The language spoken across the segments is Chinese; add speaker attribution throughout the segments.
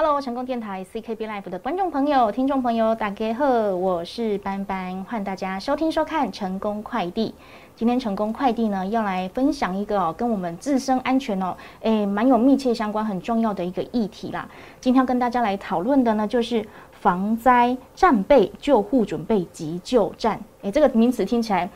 Speaker 1: Hello，成功电台 CKB Life 的观众朋友、听众朋友，大家好，我是班班，欢迎大家收听收看成功快递。今天成功快递呢，要来分享一个哦，跟我们自身安全哦，诶，蛮有密切相关、很重要的一个议题啦。今天要跟大家来讨论的呢，就是防灾战备救护准备急救站。诶，这个名词听起来。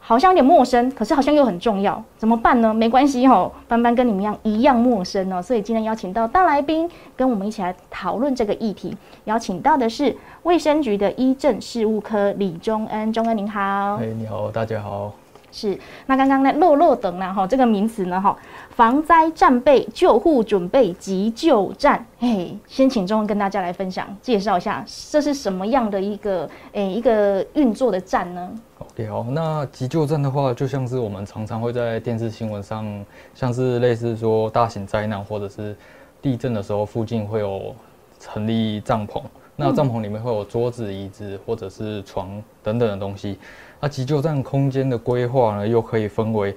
Speaker 1: 好像有点陌生，可是好像又很重要，怎么办呢？没关系哦，班班跟你们一样一样陌生哦，所以今天邀请到大来宾跟我们一起来讨论这个议题。邀请到的是卫生局的医政事务科李忠恩，忠恩您好。
Speaker 2: 哎，你好，大家好。
Speaker 1: 是，那刚刚呢，落落等呢，哈，这个名词呢，哈，防灾战备救护准备急救站，嘿，先请忠恩跟大家来分享介绍一下，这是什么样的一个诶一个运作的站呢？OK，？
Speaker 2: 好，那急救站的话，就像是我们常常会在电视新闻上，像是类似说大型灾难或者是地震的时候，附近会有成立帐篷。那帐篷里面会有桌子、椅子或者是床等等的东西。那急救站空间的规划呢，又可以分为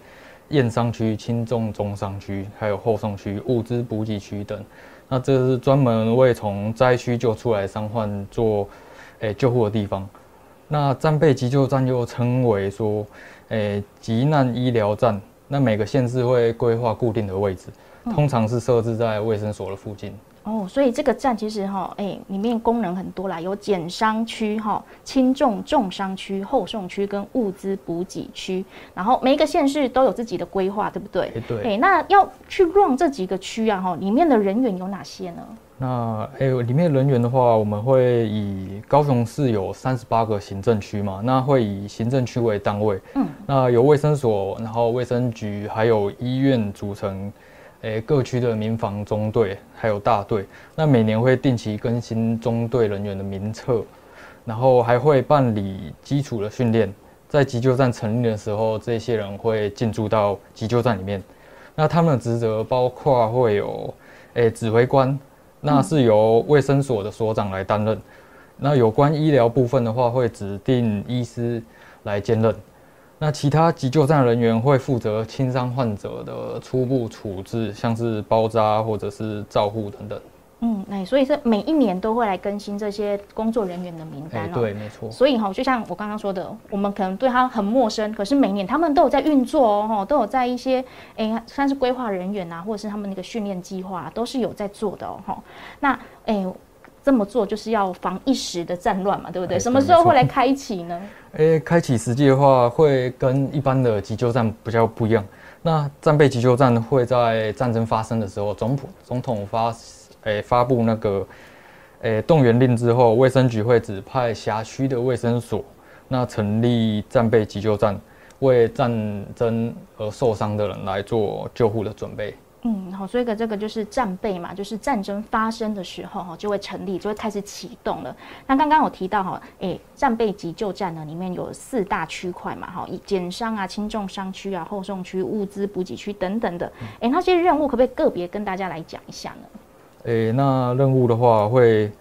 Speaker 2: 验伤区、轻重中伤区，还有后送区、物资补给区等。那这是专门为从灾区救出来伤患做诶救护的地方。那战备急救站又称为说，诶，急难医疗站。那每个县市会规划固定的位置，通常是设置在卫生所的附近。
Speaker 1: 哦，所以这个站其实哈，哎，里面功能很多啦，有减伤区哈、轻重重伤区、后送区跟物资补给区。然后每一个县市都有自己的规划，对不对？
Speaker 2: 对。
Speaker 1: 哎，那要去 run 这几个区啊，哈，里面的人员有哪些呢？
Speaker 2: 那还有里面人员的话，我们会以高雄市有三十八个行政区嘛，那会以行政区为单位，嗯，那由卫生所、然后卫生局还有医院组成，诶各区的民防中队还有大队，那每年会定期更新中队人员的名册，然后还会办理基础的训练，在急救站成立的时候，这些人会进驻到急救站里面，那他们的职责包括会有诶指挥官。那是由卫生所的所长来担任。那有关医疗部分的话，会指定医师来兼任。那其他急救站人员会负责轻伤患者的初步处置，像是包扎或者是照护等等。
Speaker 1: 嗯，哎，所以是每一年都会来更新这些工作人员的名单
Speaker 2: 哦。对，没错。
Speaker 1: 所以哈，就像我刚刚说的，我们可能对他很陌生，可是每年他们都有在运作哦，哈，都有在一些哎，算是规划人员啊，或者是他们那个训练计划，都是有在做的哦，哈。那哎，这么做就是要防一时的战乱嘛，对不对？什么时候会来开启呢？
Speaker 2: 哎，开启实际的话，会跟一般的急救站比较不一样。那战备急救站会在战争发生的时候，总统总统发。诶，发布那个诶动员令之后，卫生局会指派辖区的卫生所，那成立战备急救站，为战争而受伤的人来做救护的准备。
Speaker 1: 嗯，好，所以个这个就是战备嘛，就是战争发生的时候哈，就会成立，就会开始启动了。那刚刚我提到哈，诶，战备急救站呢，里面有四大区块嘛，哈，以减伤啊、轻重伤区啊、后送区、物资补给区等等的。诶，那些任务可不可以个别跟大家来讲一下呢？
Speaker 2: 诶，那任务的话会，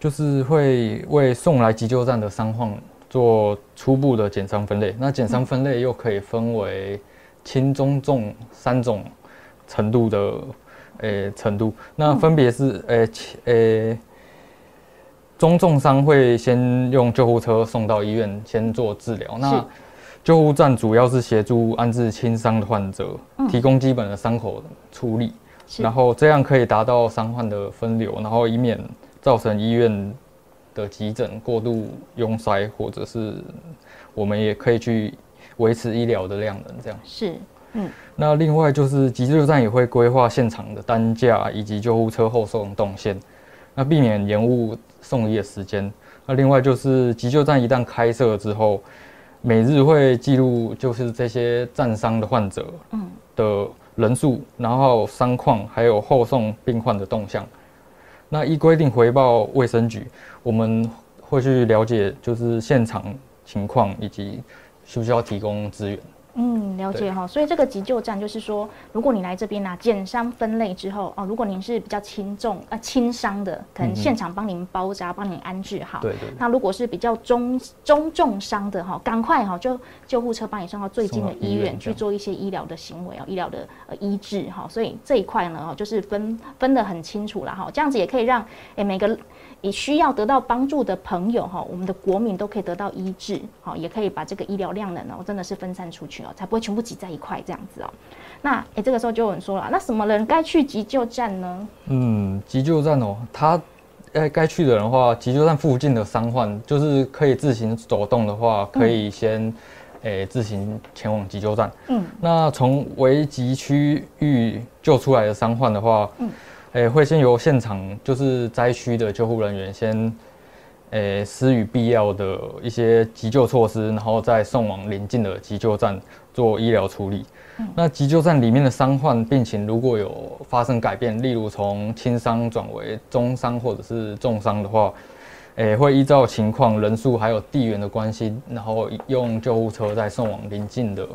Speaker 2: 就是会为送来急救站的伤患做初步的减伤分类。那减伤分类又可以分为轻、中、重三种程度的诶程度。那分别是诶诶中重伤会先用救护车送到医院先做治疗。那救护站主要是协助安置轻伤的患者，提供基本的伤口处理。然后这样可以达到伤患的分流，然后以免造成医院的急诊过度拥塞，或者是我们也可以去维持医疗的量能。这样
Speaker 1: 是，嗯。
Speaker 2: 那另外就是急救站也会规划现场的担架以及救护车后送动线，那避免延误送医的时间。那另外就是急救站一旦开设之后，每日会记录就是这些战伤的患者，嗯的。人数，然后伤况，还有后送病患的动向，那依规定回报卫生局，我们会去了解就是现场情况以及需不需要提供资源。
Speaker 1: 嗯，了解哈。所以这个急救站就是说，如果你来这边啊减伤分类之后哦，如果您是比较轻重啊轻伤的，可能现场帮您包扎，帮您安置好。
Speaker 2: 对对。
Speaker 1: 那如果是比较中中重伤的哈，赶快哈就救护车帮你送到最近的医院去做一些医疗的行为啊，医疗的呃医治哈。所以这一块呢，就是分分得很清楚了哈。这样子也可以让诶每个。也需要得到帮助的朋友哈，我们的国民都可以得到医治，好，也可以把这个医疗量能哦，真的是分散出去哦，才不会全部挤在一块这样子哦。那哎，这个时候就有人说了，那什么人该去急救站呢？
Speaker 2: 嗯，急救站哦，他哎该去的人的话，急救站附近的伤患就是可以自行走动的话，可以先诶自行前往急救站。嗯，那从危急区域救出来的伤患的话，嗯。诶，会先由现场就是灾区的救护人员先，诶施予必要的一些急救措施，然后再送往邻近的急救站做医疗处理。那急救站里面的伤患病情如果有发生改变，例如从轻伤转为中伤或者是重伤的话，诶会依照情况、人数还有地缘的关系，然后用救护车再送往邻近的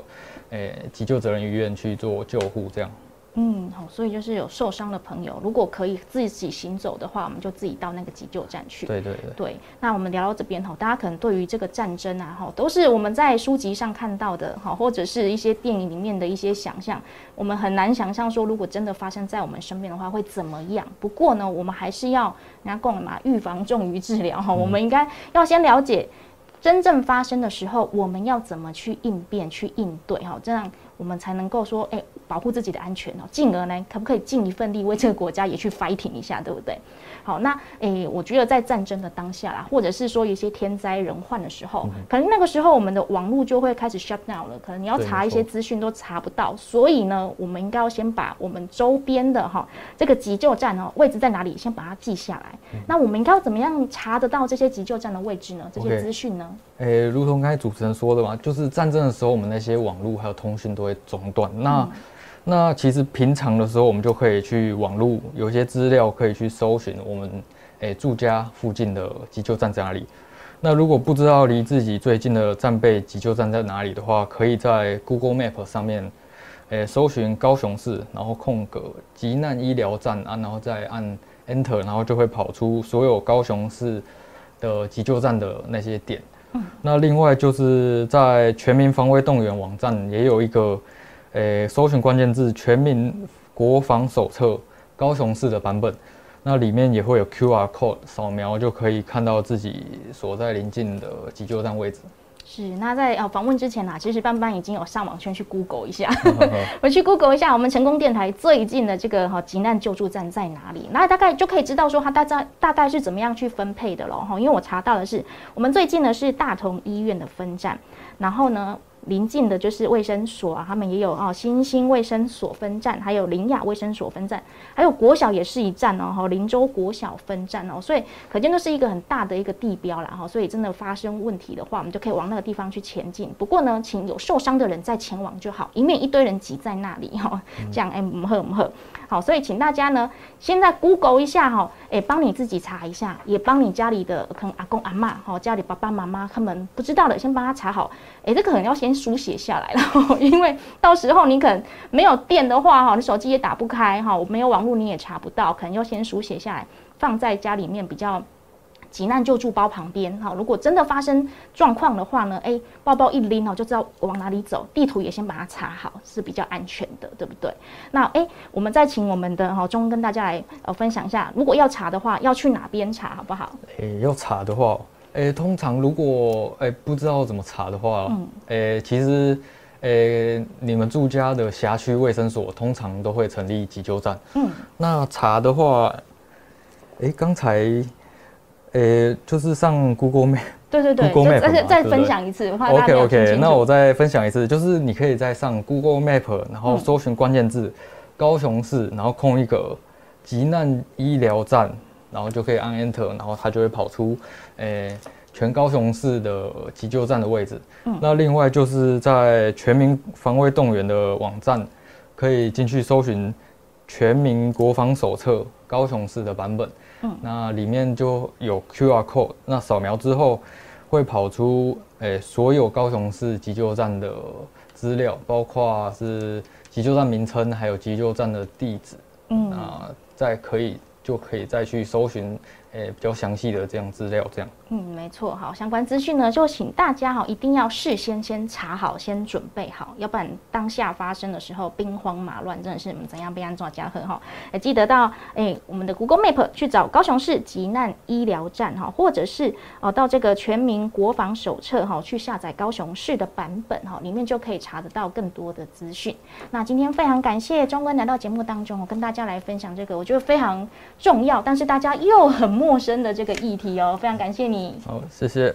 Speaker 2: 诶急救责任医院去做救护，这样。
Speaker 1: 嗯，好，所以就是有受伤的朋友，如果可以自己行走的话，我们就自己到那个急救站去。
Speaker 2: 对对对。
Speaker 1: 对，那我们聊到这边哈，大家可能对于这个战争啊，哈，都是我们在书籍上看到的，哈，或者是一些电影里面的一些想象，我们很难想象说，如果真的发生在我们身边的话，会怎么样？不过呢，我们还是要人家讲嘛，预防重于治疗哈，我们应该要先了解真正发生的时候，我们要怎么去应变、去应对哈，这样我们才能够说，哎。保护自己的安全哦，进而呢，可不可以尽一份力为这个国家也去 fighting 一下，对不对？好，那诶，我觉得在战争的当下啦，或者是说一些天灾人患的时候，可能那个时候我们的网络就会开始 shut down 了，可能你要查一些资讯都查不到。所以呢，我们应该要先把我们周边的哈这个急救站哦位置在哪里，先把它记下来。那我们应该要怎么样查得到这些急救站的位置呢？这些资讯呢？
Speaker 2: 诶，如同刚才主持人说的嘛，就是战争的时候，我们那些网络还有通讯都会中断。那那其实平常的时候，我们就可以去网络有一些资料可以去搜寻我们诶住家附近的急救站在哪里。那如果不知道离自己最近的战备急救站在哪里的话，可以在 Google Map 上面诶搜寻高雄市，然后空格急难医疗站啊，然后再按 Enter，然后就会跑出所有高雄市的急救站的那些点。那另外就是在全民防卫动员网站也有一个。诶，搜寻关键字“全民国防手册”高雄市的版本，那里面也会有 QR code 扫描，就可以看到自己所在临近的急救站位置。
Speaker 1: 是，那在呃访问之前呢，其实班班已经有上网先去 Google 一下，我去 Google 一下我们成功电台最近的这个哈急难救助站在哪里，那大概就可以知道说它大概大概是怎么样去分配的了哈。因为我查到的是，我们最近呢是大同医院的分站，然后呢。临近的就是卫生所啊，他们也有哦，新兴卫生所分站，还有林雅卫生所分站，还有国小也是一站哦，哈，林州国小分站哦，所以可见都是一个很大的一个地标了哈，所以真的发生问题的话，我们就可以往那个地方去前进。不过呢，请有受伤的人再前往就好，以免一堆人挤在那里哈，这样哎，唔好唔好。好，所以请大家呢，先在 Google 一下哈，哎，帮你自己查一下，也帮你家里的可能阿公阿妈哈，家里爸爸妈妈他们不知道的，先帮他查好。哎，这个可能要先书写下来了，因为到时候你可能没有电的话哈，你手机也打不开哈，我没有网络你也查不到，可能要先书写下来，放在家里面比较。急难救助包旁边，哈，如果真的发生状况的话呢，哎，包包一拎哦，就知道往哪里走，地图也先把它查好，是比较安全的，对不对？那哎，我们再请我们的哈中跟大家来呃分享一下，如果要查的话，要去哪边查，好不好？
Speaker 2: 哎，要查的话，哎，通常如果哎不知道怎么查的话，嗯，哎，其实哎你们住家的辖区卫生所通常都会成立急救站，嗯，那查的话，哎，刚才。诶，就是上 Google Map，
Speaker 1: 对对对
Speaker 2: ，Google Map，
Speaker 1: 而且再分享一次
Speaker 2: ，OK OK，那我再分享一次，就是你可以再上 Google Map，然后搜寻关键字高雄市，然后空一个急难医疗站，然后就可以按 Enter，然后它就会跑出诶全高雄市的急救站的位置。嗯，那另外就是在全民防卫动员的网站，可以进去搜寻全民国防手册高雄市的版本。嗯那里面就有 QR code，那扫描之后会跑出诶所有高雄市急救站的资料，包括是急救站名称，还有急救站的地址。嗯，啊，再可以就可以再去搜寻。诶，比较详细的这样资料，这样。
Speaker 1: 嗯，没错。好，相关资讯呢，就请大家哈，一定要事先先查好，先准备好，要不然当下发生的时候兵荒马乱，真的是我们怎样被安装加贺哈。也记得到诶，我们的 Google Map 去找高雄市急难医疗站哈，或者是哦到这个全民国防手册哈，去下载高雄市的版本哈，里面就可以查得到更多的资讯。那今天非常感谢庄官来到节目当中，我跟大家来分享这个，我觉得非常重要，但是大家又很。陌生的这个议题哦，非常感谢你。
Speaker 2: 好，谢谢。